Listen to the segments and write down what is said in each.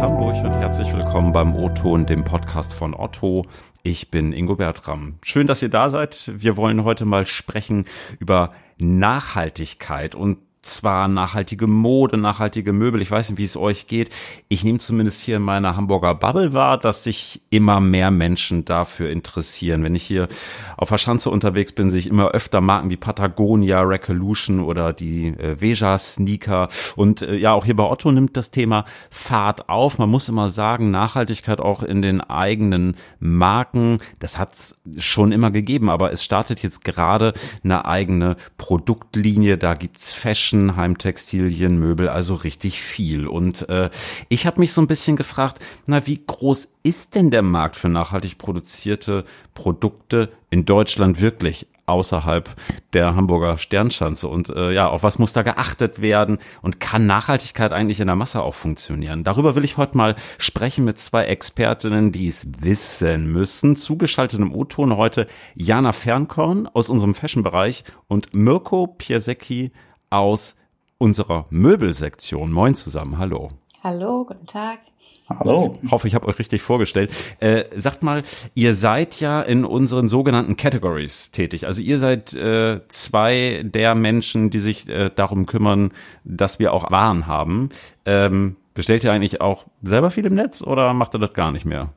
Hamburg und herzlich willkommen beim O-Ton, dem Podcast von Otto. Ich bin Ingo Bertram. Schön, dass ihr da seid. Wir wollen heute mal sprechen über Nachhaltigkeit und zwar nachhaltige Mode, nachhaltige Möbel. Ich weiß nicht, wie es euch geht. Ich nehme zumindest hier in meiner Hamburger Bubble wahr, dass sich immer mehr Menschen dafür interessieren. Wenn ich hier auf der Schanze unterwegs bin, sehe ich immer öfter Marken wie Patagonia, Recolution oder die äh, Veja Sneaker. Und äh, ja, auch hier bei Otto nimmt das Thema Fahrt auf. Man muss immer sagen, Nachhaltigkeit auch in den eigenen Marken, das hat es schon immer gegeben, aber es startet jetzt gerade eine eigene Produktlinie. Da gibt's Fashion Fashion, Heimtextilien, Möbel, also richtig viel. Und äh, ich habe mich so ein bisschen gefragt, na, wie groß ist denn der Markt für nachhaltig produzierte Produkte in Deutschland wirklich? außerhalb der Hamburger Sternschanze und äh, ja, auf was muss da geachtet werden und kann Nachhaltigkeit eigentlich in der Masse auch funktionieren? Darüber will ich heute mal sprechen mit zwei Expertinnen, die es wissen müssen. Zugeschaltet im O-Ton heute Jana Fernkorn aus unserem Fashion-Bereich und Mirko Piasecki aus unserer Möbelsektion. Moin zusammen, hallo. Hallo, guten Tag. Hallo. Hoffe, ich habe euch richtig vorgestellt. Äh, sagt mal, ihr seid ja in unseren sogenannten Categories tätig. Also ihr seid äh, zwei der Menschen, die sich äh, darum kümmern, dass wir auch Waren haben. Ähm, bestellt ihr eigentlich auch selber viel im Netz oder macht ihr das gar nicht mehr?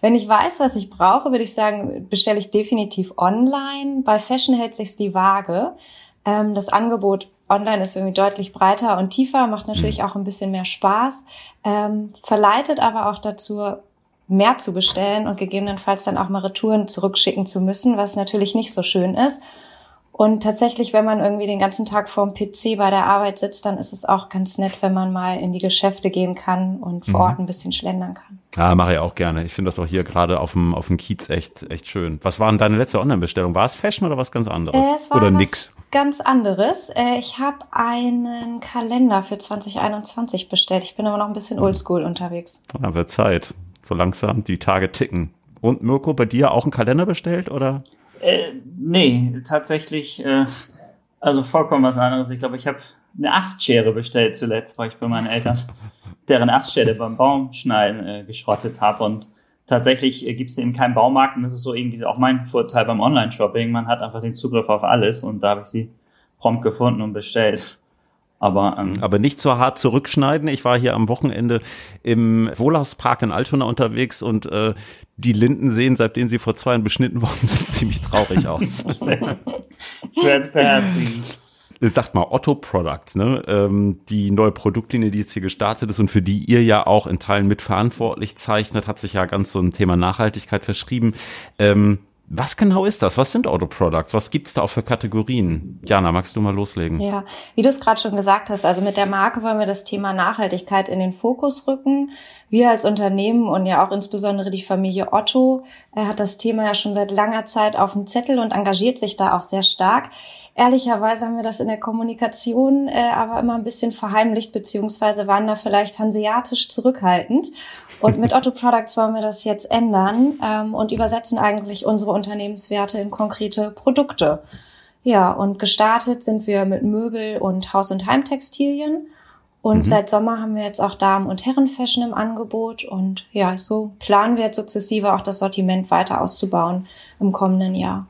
Wenn ich weiß, was ich brauche, würde ich sagen, bestelle ich definitiv online. Bei Fashion hält sich die Waage. Ähm, das Angebot online ist irgendwie deutlich breiter und tiefer, macht natürlich mhm. auch ein bisschen mehr Spaß, ähm, verleitet aber auch dazu, mehr zu bestellen und gegebenenfalls dann auch mal Retouren zurückschicken zu müssen, was natürlich nicht so schön ist. Und tatsächlich, wenn man irgendwie den ganzen Tag vorm PC bei der Arbeit sitzt, dann ist es auch ganz nett, wenn man mal in die Geschäfte gehen kann und vor mhm. Ort ein bisschen schlendern kann. Ja, mache ich auch gerne. Ich finde das auch hier gerade auf dem, auf dem Kiez echt, echt schön. Was war denn deine letzte Online-Bestellung? War es Fashion oder was ganz anderes? Äh, es war oder nix? Ganz anderes. Äh, ich habe einen Kalender für 2021 bestellt. Ich bin aber noch ein bisschen oldschool unterwegs. Ja, wird Zeit. So langsam die Tage ticken. Und Mirko, bei dir auch einen Kalender bestellt oder? Äh, nee, tatsächlich, äh, also vollkommen was anderes. Ich glaube, ich habe eine Astschere bestellt zuletzt, weil ich bei meinen Eltern deren Astschere beim Baumschneiden äh, geschrottet habe. Und tatsächlich äh, gibt es eben keinen Baumarkt und das ist so irgendwie auch mein Vorteil beim Online-Shopping. Man hat einfach den Zugriff auf alles und da habe ich sie prompt gefunden und bestellt. Aber, ähm, aber nicht so hart zurückschneiden. Ich war hier am Wochenende im Wohlhauspark in Altona unterwegs und äh, die Linden sehen, seitdem sie vor zwei Jahren beschnitten worden sind, ziemlich traurig aus. beherzigen. Sagt mal Otto Products, ne? Ähm, die neue Produktlinie, die jetzt hier gestartet ist und für die ihr ja auch in Teilen mitverantwortlich zeichnet, hat sich ja ganz so ein Thema Nachhaltigkeit verschrieben. Ähm, was genau ist das? Was sind Auto Products? Was gibt's da auch für Kategorien? Jana, magst du mal loslegen? Ja, wie du es gerade schon gesagt hast, also mit der Marke wollen wir das Thema Nachhaltigkeit in den Fokus rücken. Wir als Unternehmen und ja auch insbesondere die Familie Otto äh, hat das Thema ja schon seit langer Zeit auf dem Zettel und engagiert sich da auch sehr stark. Ehrlicherweise haben wir das in der Kommunikation äh, aber immer ein bisschen verheimlicht, beziehungsweise waren da vielleicht hanseatisch zurückhaltend. Und mit Otto Products wollen wir das jetzt ändern ähm, und übersetzen eigentlich unsere Unternehmenswerte in konkrete Produkte. Ja, und gestartet sind wir mit Möbel und Haus- und Heimtextilien. Und mhm. seit Sommer haben wir jetzt auch Damen- und Herrenfashion im Angebot. Und ja, so planen wir jetzt sukzessive auch das Sortiment weiter auszubauen im kommenden Jahr.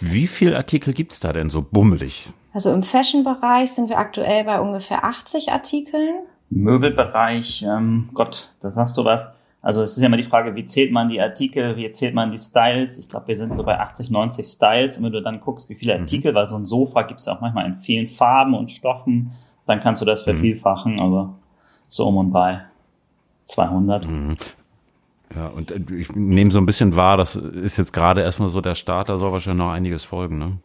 Wie viele Artikel gibt's da denn so bummelig? Also im Fashion-Bereich sind wir aktuell bei ungefähr 80 Artikeln. Möbelbereich, ähm, Gott, da sagst du was. Also es ist ja immer die Frage, wie zählt man die Artikel, wie zählt man die Styles? Ich glaube, wir sind so bei 80, 90 Styles. Und wenn du dann guckst, wie viele mhm. Artikel, mhm. weil so ein Sofa gibt es ja auch manchmal in vielen Farben und Stoffen, dann kannst du das mhm. vervielfachen, mhm. aber so um und bei 200. Mhm. Ja, und äh, ich nehme so ein bisschen wahr, das ist jetzt gerade erstmal so der Start, da soll wahrscheinlich noch einiges folgen, ne?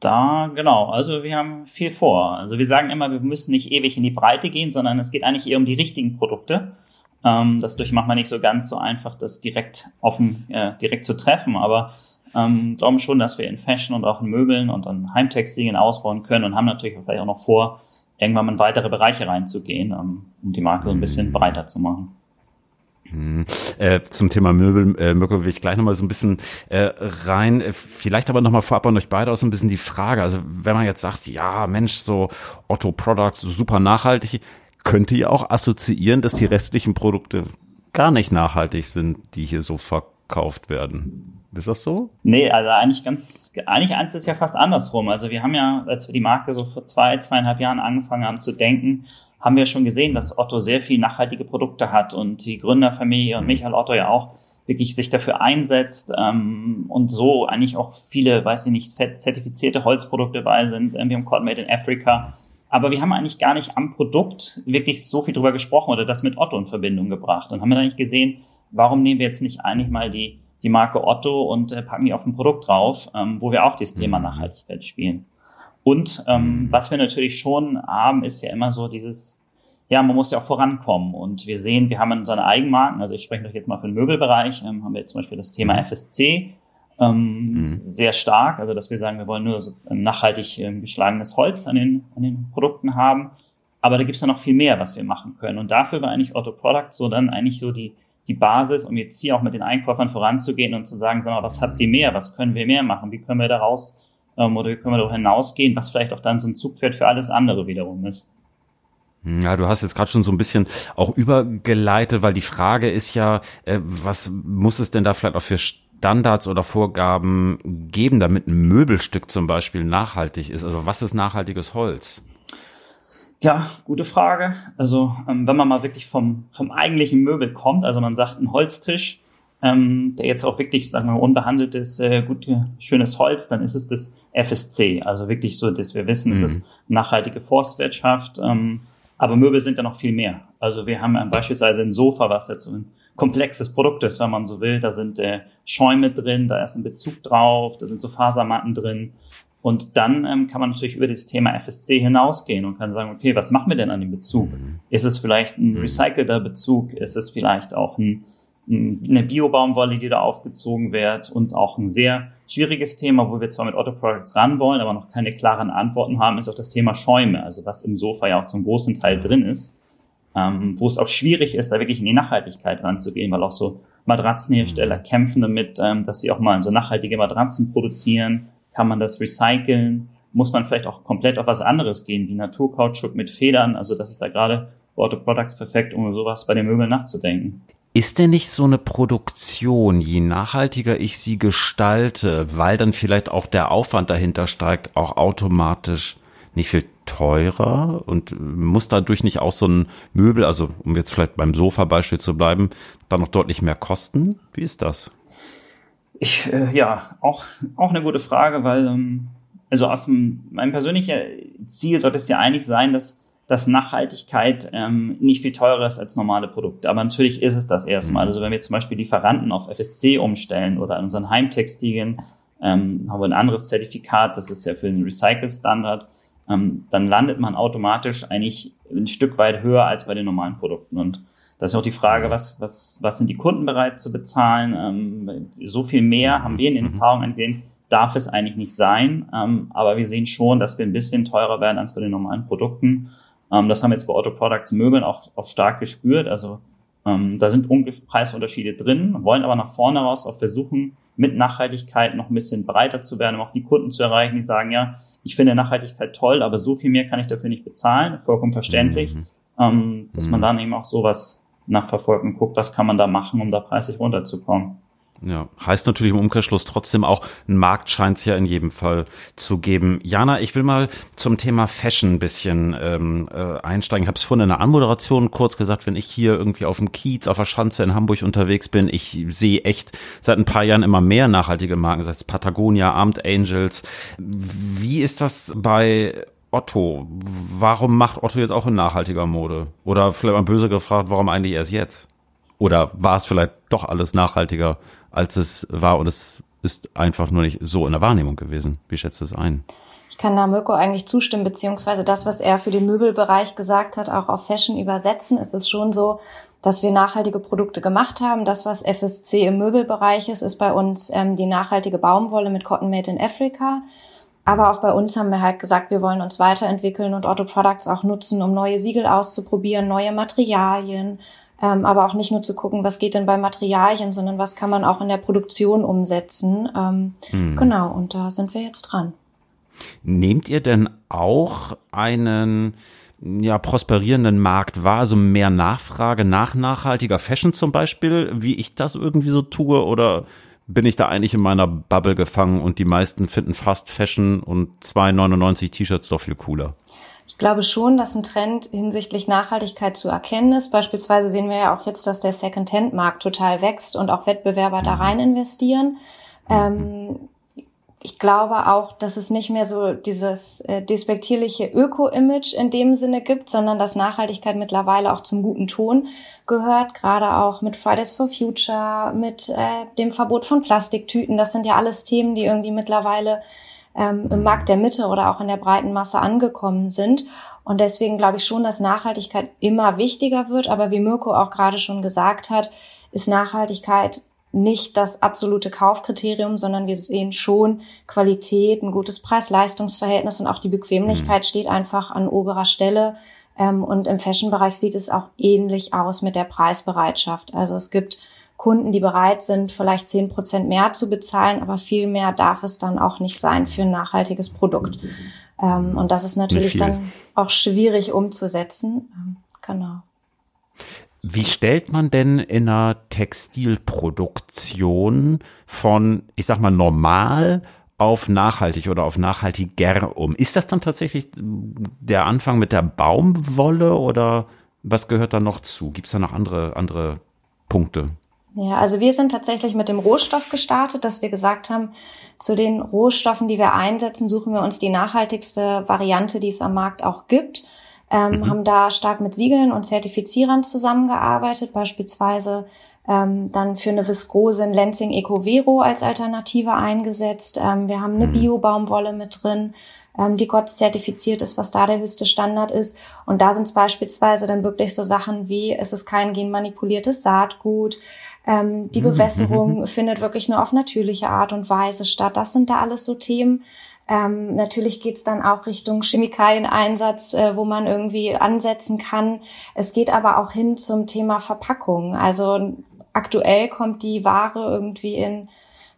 Da, genau. Also wir haben viel vor. Also wir sagen immer, wir müssen nicht ewig in die Breite gehen, sondern es geht eigentlich eher um die richtigen Produkte. Ähm, das durch macht man nicht so ganz so einfach, das direkt offen, äh, direkt zu treffen. Aber ähm, glauben schon, dass wir in Fashion und auch in Möbeln und in Heimtextilien ausbauen können und haben natürlich vielleicht auch noch vor, irgendwann mal in weitere Bereiche reinzugehen, ähm, um die Marke so ein bisschen breiter zu machen. Mhm. Äh, zum Thema Möbel, äh, Mirko, will ich gleich nochmal so ein bisschen äh, rein. Äh, vielleicht aber nochmal vorab an euch beide aus so ein bisschen die Frage. Also wenn man jetzt sagt, ja, Mensch, so Otto Products, super nachhaltig, könnte ja auch assoziieren, dass die restlichen Produkte gar nicht nachhaltig sind, die hier so verkauft werden. Ist das so? Nee, also eigentlich ganz, eigentlich eins ist ja fast andersrum. Also wir haben ja, als wir die Marke so vor zwei, zweieinhalb Jahren angefangen haben zu denken, haben wir schon gesehen, dass Otto sehr viel nachhaltige Produkte hat und die Gründerfamilie und. Michael Otto ja auch wirklich sich dafür einsetzt ähm, und so eigentlich auch viele, weiß ich nicht, zertifizierte Holzprodukte bei sind. Wir haben Cotton Made in Africa. Aber wir haben eigentlich gar nicht am Produkt wirklich so viel drüber gesprochen oder das mit Otto in Verbindung gebracht. Und haben wir dann nicht gesehen, warum nehmen wir jetzt nicht eigentlich mal die, die Marke Otto und äh, packen die auf ein Produkt drauf, ähm, wo wir auch das Thema mhm. Nachhaltigkeit spielen. Und ähm, was wir natürlich schon haben, ist ja immer so dieses, ja, man muss ja auch vorankommen. Und wir sehen, wir haben eine Eigenmarken, also ich spreche doch jetzt mal für den Möbelbereich, ähm, haben wir zum Beispiel das Thema FSC, ähm, mhm. sehr stark, also dass wir sagen, wir wollen nur so nachhaltig ähm, geschlagenes Holz an den, an den Produkten haben. Aber da gibt's ja noch viel mehr, was wir machen können. Und dafür war eigentlich Auto Product so dann eigentlich so die, die Basis, um jetzt hier auch mit den Einkäufern voranzugehen und zu sagen, sag mal, was habt ihr mehr? Was können wir mehr machen? Wie können wir daraus ähm, oder können wir darüber hinausgehen, was vielleicht auch dann so ein Zugpferd für alles andere wiederum ist. Ja, du hast jetzt gerade schon so ein bisschen auch übergeleitet, weil die Frage ist ja, äh, was muss es denn da vielleicht auch für Standards oder Vorgaben geben, damit ein Möbelstück zum Beispiel nachhaltig ist? Also was ist nachhaltiges Holz? Ja, gute Frage. Also ähm, wenn man mal wirklich vom, vom eigentlichen Möbel kommt, also man sagt ein Holztisch, ähm, der jetzt auch wirklich, sagen wir, unbehandeltes, äh, gut, schönes Holz, dann ist es das FSC. Also wirklich so, dass wir wissen, mhm. es ist nachhaltige Forstwirtschaft. Ähm, aber Möbel sind ja noch viel mehr. Also wir haben beispielsweise ein Sofa, was jetzt so ein komplexes Produkt ist, wenn man so will. Da sind äh, Schäume drin, da ist ein Bezug drauf, da sind so Fasermatten drin. Und dann ähm, kann man natürlich über das Thema FSC hinausgehen und kann sagen, okay, was machen wir denn an dem Bezug? Mhm. Ist es vielleicht ein mhm. recycelter Bezug? Ist es vielleicht auch ein eine Biobaumwolle, die da aufgezogen wird und auch ein sehr schwieriges Thema, wo wir zwar mit Otto Products ran wollen, aber noch keine klaren Antworten haben, ist auch das Thema Schäume, also was im Sofa ja auch zum großen Teil drin ist, ähm, wo es auch schwierig ist, da wirklich in die Nachhaltigkeit ranzugehen, weil auch so Matratzenhersteller kämpfen damit, ähm, dass sie auch mal so nachhaltige Matratzen produzieren. Kann man das recyceln? Muss man vielleicht auch komplett auf was anderes gehen, wie Naturkautschuk mit Federn? Also das ist da gerade Auto Products perfekt, um sowas bei den Möbeln nachzudenken. Ist denn nicht so eine Produktion, je nachhaltiger ich sie gestalte, weil dann vielleicht auch der Aufwand dahinter steigt, auch automatisch nicht viel teurer und muss dadurch nicht auch so ein Möbel, also um jetzt vielleicht beim Sofa-Beispiel zu bleiben, dann noch deutlich mehr kosten? Wie ist das? Ich, äh, ja, auch, auch eine gute Frage, weil, ähm, also aus dem, mein persönlicher Ziel sollte es ja eigentlich sein, dass dass Nachhaltigkeit ähm, nicht viel teurer ist als normale Produkte. Aber natürlich ist es das erstmal. Mhm. Also wenn wir zum Beispiel Lieferanten auf FSC umstellen oder an unseren Heimtextilien, ähm, haben wir ein anderes Zertifikat, das ist ja für den Recycle-Standard, ähm, dann landet man automatisch eigentlich ein Stück weit höher als bei den normalen Produkten. Und das ist auch die Frage, was, was, was sind die Kunden bereit zu bezahlen? Ähm, so viel mehr haben wir in den mhm. Erfahrungen an denen darf es eigentlich nicht sein. Ähm, aber wir sehen schon, dass wir ein bisschen teurer werden als bei den normalen Produkten. Ähm, das haben wir jetzt bei Auto Products Möbeln auch, auch stark gespürt. Also ähm, da sind Preisunterschiede drin, wollen aber nach vorne raus auch versuchen, mit Nachhaltigkeit noch ein bisschen breiter zu werden, um auch die Kunden zu erreichen, die sagen, ja, ich finde Nachhaltigkeit toll, aber so viel mehr kann ich dafür nicht bezahlen. Vollkommen verständlich. Mhm. Ähm, dass mhm. man dann eben auch sowas nachverfolgt und guckt, was kann man da machen, um da preislich runterzukommen. Ja, heißt natürlich im Umkehrschluss trotzdem auch, ein Markt scheint es ja in jedem Fall zu geben. Jana, ich will mal zum Thema Fashion ein bisschen ähm, äh, einsteigen. Ich habe es vorhin in der Anmoderation kurz gesagt, wenn ich hier irgendwie auf dem Kiez, auf der Schanze in Hamburg unterwegs bin, ich sehe echt seit ein paar Jahren immer mehr nachhaltige Marken, sei es Patagonia, Armed Angels. Wie ist das bei Otto? Warum macht Otto jetzt auch in nachhaltiger Mode? Oder vielleicht mal böse gefragt, warum eigentlich erst jetzt? Oder war es vielleicht doch alles nachhaltiger, als es war und es ist einfach nur nicht so in der Wahrnehmung gewesen? Wie schätzt es ein? Ich kann da Mirko eigentlich zustimmen, beziehungsweise das, was er für den Möbelbereich gesagt hat, auch auf Fashion übersetzen. Es ist schon so, dass wir nachhaltige Produkte gemacht haben. Das, was FSC im Möbelbereich ist, ist bei uns ähm, die nachhaltige Baumwolle mit Cotton Made in Africa. Aber auch bei uns haben wir halt gesagt, wir wollen uns weiterentwickeln und Otto Products auch nutzen, um neue Siegel auszuprobieren, neue Materialien, ähm, aber auch nicht nur zu gucken, was geht denn bei Materialien, sondern was kann man auch in der Produktion umsetzen. Ähm, hm. Genau, und da sind wir jetzt dran. Nehmt ihr denn auch einen ja, prosperierenden Markt wahr, also mehr Nachfrage nach nachhaltiger Fashion zum Beispiel, wie ich das irgendwie so tue, oder bin ich da eigentlich in meiner Bubble gefangen und die meisten finden Fast Fashion und 2,99 T-Shirts doch viel cooler? Ich glaube schon, dass ein Trend hinsichtlich Nachhaltigkeit zu erkennen ist. Beispielsweise sehen wir ja auch jetzt, dass der Second-Hand-Markt total wächst und auch Wettbewerber da rein investieren. Ähm, ich glaube auch, dass es nicht mehr so dieses äh, despektierliche Öko-Image in dem Sinne gibt, sondern dass Nachhaltigkeit mittlerweile auch zum guten Ton gehört, gerade auch mit Fridays for Future, mit äh, dem Verbot von Plastiktüten. Das sind ja alles Themen, die irgendwie mittlerweile ähm, im Markt der Mitte oder auch in der breiten Masse angekommen sind. Und deswegen glaube ich schon, dass Nachhaltigkeit immer wichtiger wird. Aber wie Mirko auch gerade schon gesagt hat, ist Nachhaltigkeit nicht das absolute Kaufkriterium, sondern wir sehen schon Qualität, ein gutes Preis-Leistungs-Verhältnis und auch die Bequemlichkeit mhm. steht einfach an oberer Stelle. Ähm, und im Fashion-Bereich sieht es auch ähnlich aus mit der Preisbereitschaft. Also es gibt Kunden, die bereit sind, vielleicht zehn Prozent mehr zu bezahlen, aber viel mehr darf es dann auch nicht sein für ein nachhaltiges Produkt. Ähm, und das ist natürlich dann auch schwierig umzusetzen. Ähm, genau. Wie stellt man denn in einer Textilproduktion von, ich sag mal, normal auf nachhaltig oder auf nachhaltiger um? Ist das dann tatsächlich der Anfang mit der Baumwolle oder was gehört da noch zu? Gibt es da noch andere, andere Punkte? Ja, also wir sind tatsächlich mit dem Rohstoff gestartet, dass wir gesagt haben, zu den Rohstoffen, die wir einsetzen, suchen wir uns die nachhaltigste Variante, die es am Markt auch gibt ähm, mhm. haben da stark mit Siegeln und Zertifizierern zusammengearbeitet, beispielsweise ähm, dann für eine Viskose in Lenzing Ecovero als Alternative eingesetzt. Ähm, wir haben eine mhm. Bio-Baumwolle mit drin, ähm, die Gott zertifiziert ist, was da der höchste Standard ist. Und da sind es beispielsweise dann wirklich so Sachen wie, es ist kein genmanipuliertes Saatgut, ähm, die mhm. Bewässerung findet wirklich nur auf natürliche Art und Weise statt. Das sind da alles so Themen, ähm, natürlich geht's dann auch Richtung Chemikalieneinsatz, äh, wo man irgendwie ansetzen kann. Es geht aber auch hin zum Thema Verpackung. Also aktuell kommt die Ware irgendwie in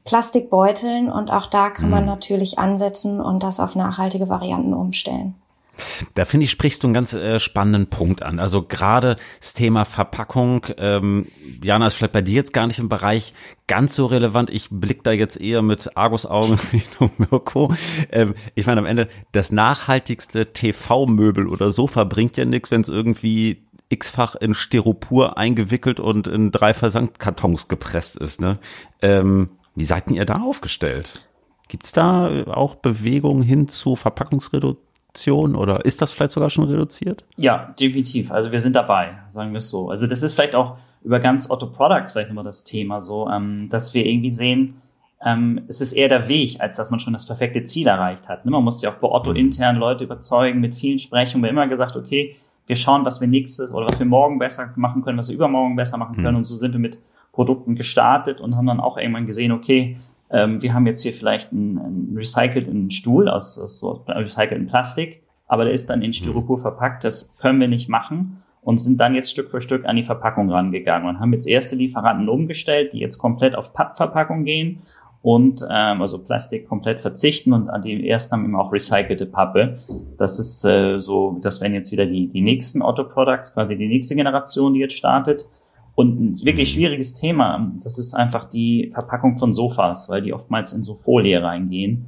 Plastikbeuteln und auch da kann man mhm. natürlich ansetzen und das auf nachhaltige Varianten umstellen. Da finde ich, sprichst du einen ganz äh, spannenden Punkt an. Also gerade das Thema Verpackung, ähm, Jana, ist vielleicht bei dir jetzt gar nicht im Bereich ganz so relevant. Ich blick da jetzt eher mit Argusaugen Richtung Mirko. Ähm, ich meine, am Ende, das nachhaltigste TV-Möbel oder Sofa bringt ja nichts, wenn es irgendwie x-fach in Styropor eingewickelt und in drei Versandkartons gepresst ist. Ne? Ähm, wie seid ihr da aufgestellt? Gibt's da auch Bewegungen hin zu Verpackungsreduktion? Reduktion oder ist das vielleicht sogar schon reduziert? Ja, definitiv. Also wir sind dabei, sagen wir es so. Also das ist vielleicht auch über ganz Otto Products vielleicht nochmal das Thema so, ähm, dass wir irgendwie sehen, ähm, es ist eher der Weg, als dass man schon das perfekte Ziel erreicht hat. Ne? Man muss ja auch bei Otto mhm. intern Leute überzeugen, mit vielen Sprechungen. Wir haben immer gesagt, okay, wir schauen, was wir nächstes oder was wir morgen besser machen können, was wir übermorgen besser machen können. Mhm. Und so sind wir mit Produkten gestartet und haben dann auch irgendwann gesehen, okay, ähm, wir haben jetzt hier vielleicht einen, einen recycelten Stuhl aus, aus so recycelten Plastik, aber der ist dann in Styropor verpackt. Das können wir nicht machen und sind dann jetzt Stück für Stück an die Verpackung rangegangen und haben jetzt erste Lieferanten umgestellt, die jetzt komplett auf Pappverpackung gehen und ähm, also Plastik komplett verzichten und an die ersten haben immer auch recycelte Pappe. Das ist äh, so, das wären jetzt wieder die, die nächsten Otto Products, quasi die nächste Generation, die jetzt startet. Und ein wirklich mhm. schwieriges Thema, das ist einfach die Verpackung von Sofas, weil die oftmals in so Folie reingehen.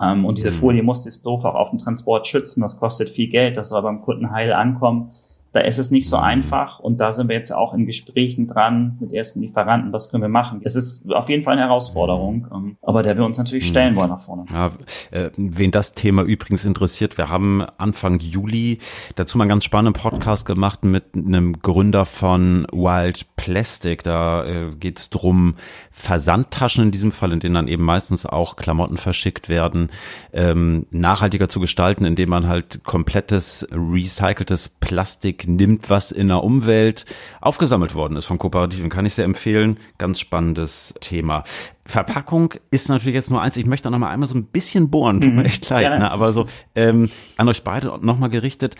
Ähm, und diese mhm. Folie muss das Sofa auch auf dem Transport schützen. Das kostet viel Geld, das soll beim Kunden heil ankommen. Da ist es nicht so einfach und da sind wir jetzt auch in Gesprächen dran mit ersten Lieferanten, was können wir machen. Es ist auf jeden Fall eine Herausforderung, ähm, aber der wir uns natürlich stellen wollen nach vorne. Ja, äh, wen das Thema übrigens interessiert, wir haben Anfang Juli dazu mal einen ganz spannenden Podcast gemacht mit einem Gründer von Wild Plastic. Da äh, geht es drum, Versandtaschen in diesem Fall, in denen dann eben meistens auch Klamotten verschickt werden, ähm, nachhaltiger zu gestalten, indem man halt komplettes recyceltes Plastik nimmt, was in der Umwelt aufgesammelt worden ist von Kooperativen. Kann ich sehr empfehlen. Ganz spannendes Thema. Verpackung ist natürlich jetzt nur eins. Ich möchte noch mal einmal so ein bisschen bohren, tut mir mhm. echt leid, ne? aber so ähm, an euch beide noch mal gerichtet.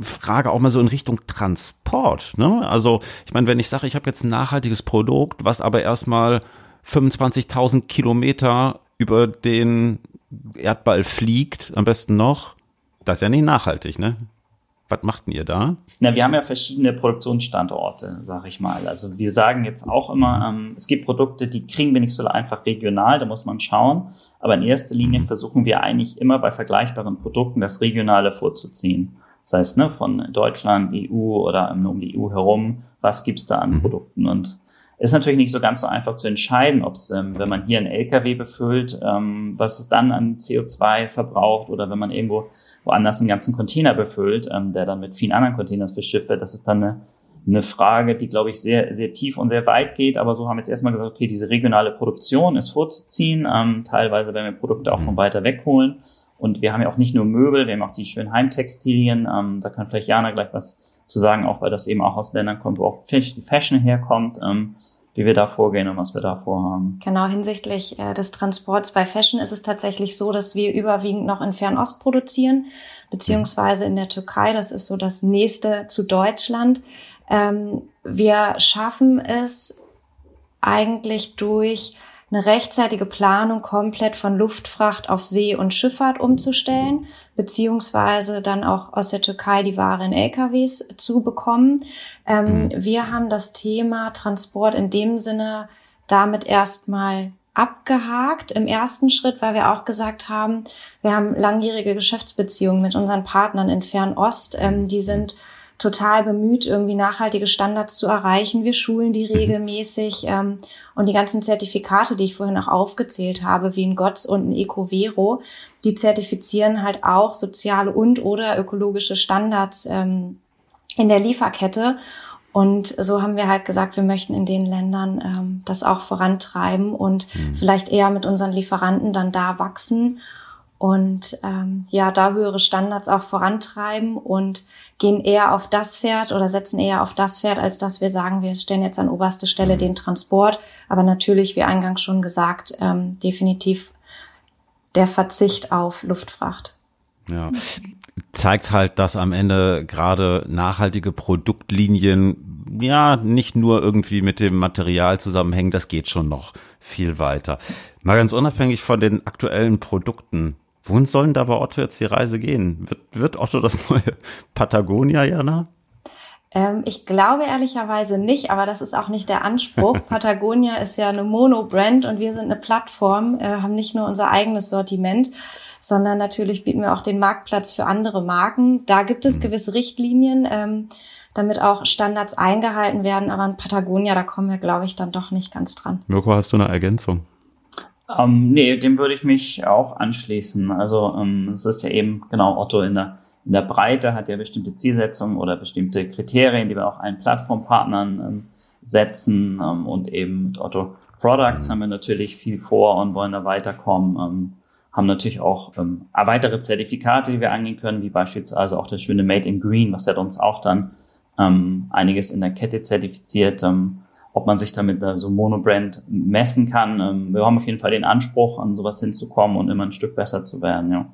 Frage auch mal so in Richtung Transport. Ne? Also ich meine, wenn ich sage, ich habe jetzt ein nachhaltiges Produkt, was aber erstmal 25.000 Kilometer über den Erdball fliegt, am besten noch. Das ist ja nicht nachhaltig, ne? Was macht denn ihr da? Na, wir haben ja verschiedene Produktionsstandorte, sage ich mal. Also wir sagen jetzt auch immer, ähm, es gibt Produkte, die kriegen wir nicht so einfach regional, da muss man schauen. Aber in erster Linie mhm. versuchen wir eigentlich immer bei vergleichbaren Produkten das Regionale vorzuziehen. Das heißt, ne, von Deutschland, EU oder um die EU herum, was gibt's da an mhm. Produkten? Und ist natürlich nicht so ganz so einfach zu entscheiden, ob es, ähm, wenn man hier einen LKW befüllt, ähm, was es dann an CO2 verbraucht oder wenn man irgendwo woanders einen ganzen Container befüllt, ähm, der dann mit vielen anderen Containern verschifft wird. Das ist dann eine, eine Frage, die, glaube ich, sehr, sehr tief und sehr weit geht. Aber so haben wir jetzt erstmal gesagt, okay, diese regionale Produktion ist vorzuziehen. Ähm, teilweise werden wir Produkte auch von mhm. weiter weg holen. Und wir haben ja auch nicht nur Möbel, wir haben auch die schönen Heimtextilien. Ähm, da kann vielleicht Jana gleich was zu sagen, auch weil das eben auch aus Ländern kommt, wo auch die Fashion herkommt, ähm, wie wir da vorgehen und was wir da vorhaben. Genau, hinsichtlich äh, des Transports bei Fashion ist es tatsächlich so, dass wir überwiegend noch in Fernost produzieren, beziehungsweise in der Türkei. Das ist so das nächste zu Deutschland. Ähm, wir schaffen es eigentlich durch eine rechtzeitige Planung komplett von Luftfracht auf See- und Schifffahrt umzustellen, beziehungsweise dann auch aus der Türkei die Ware in LKWs zu bekommen. Ähm, mhm. Wir haben das Thema Transport in dem Sinne damit erstmal abgehakt im ersten Schritt, weil wir auch gesagt haben, wir haben langjährige Geschäftsbeziehungen mit unseren Partnern in Fernost. Ähm, die sind total bemüht, irgendwie nachhaltige Standards zu erreichen. Wir schulen die mhm. regelmäßig ähm, und die ganzen Zertifikate, die ich vorhin auch aufgezählt habe, wie ein GOTS und ein EcoVero, die zertifizieren halt auch soziale und oder ökologische Standards ähm, in der Lieferkette. Und so haben wir halt gesagt, wir möchten in den Ländern ähm, das auch vorantreiben und mhm. vielleicht eher mit unseren Lieferanten dann da wachsen und ähm, ja, da höhere Standards auch vorantreiben und gehen eher auf das Pferd oder setzen eher auf das Pferd, als dass wir sagen, wir stellen jetzt an oberste Stelle den Transport. Aber natürlich, wie eingangs schon gesagt, ähm, definitiv der Verzicht auf Luftfracht. Ja, zeigt halt, dass am Ende gerade nachhaltige Produktlinien ja nicht nur irgendwie mit dem Material zusammenhängen, das geht schon noch viel weiter. Mal ganz unabhängig von den aktuellen Produkten, Wohin sollen da bei Otto jetzt die Reise gehen? Wird, wird Otto das neue Patagonia, Jana? Ähm, ich glaube ehrlicherweise nicht, aber das ist auch nicht der Anspruch. Patagonia ist ja eine Mono-Brand und wir sind eine Plattform, äh, haben nicht nur unser eigenes Sortiment, sondern natürlich bieten wir auch den Marktplatz für andere Marken. Da gibt es mhm. gewisse Richtlinien, ähm, damit auch Standards eingehalten werden, aber in Patagonia, da kommen wir, glaube ich, dann doch nicht ganz dran. Mirko, hast du eine Ergänzung? Ähm, nee, dem würde ich mich auch anschließen. Also ähm, es ist ja eben, genau, Otto in der, in der Breite hat ja bestimmte Zielsetzungen oder bestimmte Kriterien, die wir auch allen Plattformpartnern ähm, setzen. Ähm, und eben mit Otto Products haben wir natürlich viel vor und wollen da weiterkommen. Ähm, haben natürlich auch ähm, weitere Zertifikate, die wir angehen können, wie beispielsweise auch das schöne Made in Green, was ja uns auch dann ähm, einiges in der Kette zertifiziert. Ähm, ob man sich damit so Monobrand messen kann. Ähm, wir haben auf jeden Fall den Anspruch, an sowas hinzukommen und immer ein Stück besser zu werden, ja.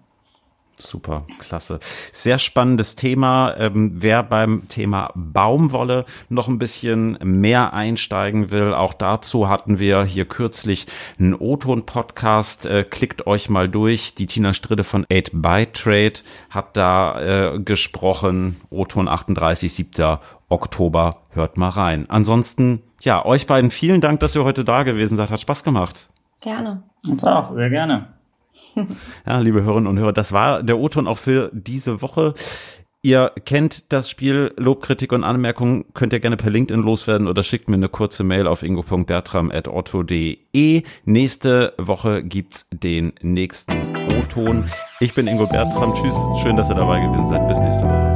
Super, klasse. Sehr spannendes Thema. Ähm, wer beim Thema Baumwolle noch ein bisschen mehr einsteigen will, auch dazu hatten wir hier kürzlich einen O-Ton-Podcast. Äh, klickt euch mal durch. Die Tina Stridde von 8 by Trade hat da äh, gesprochen. O-Ton 38, 7. Oktober. Hört mal rein. Ansonsten ja, euch beiden vielen Dank, dass ihr heute da gewesen seid. Hat Spaß gemacht. Gerne. Uns auch, sehr gerne. Ja, liebe Hörerinnen und Hörer, das war der O-Ton auch für diese Woche. Ihr kennt das Spiel Lob, Kritik und Anmerkungen, könnt ihr gerne per LinkedIn loswerden oder schickt mir eine kurze Mail auf ingo.bertram.otto.de. Nächste Woche gibt's den nächsten O-Ton. Ich bin Ingo Bertram. Tschüss. Schön, dass ihr dabei gewesen seid. Bis nächste Woche.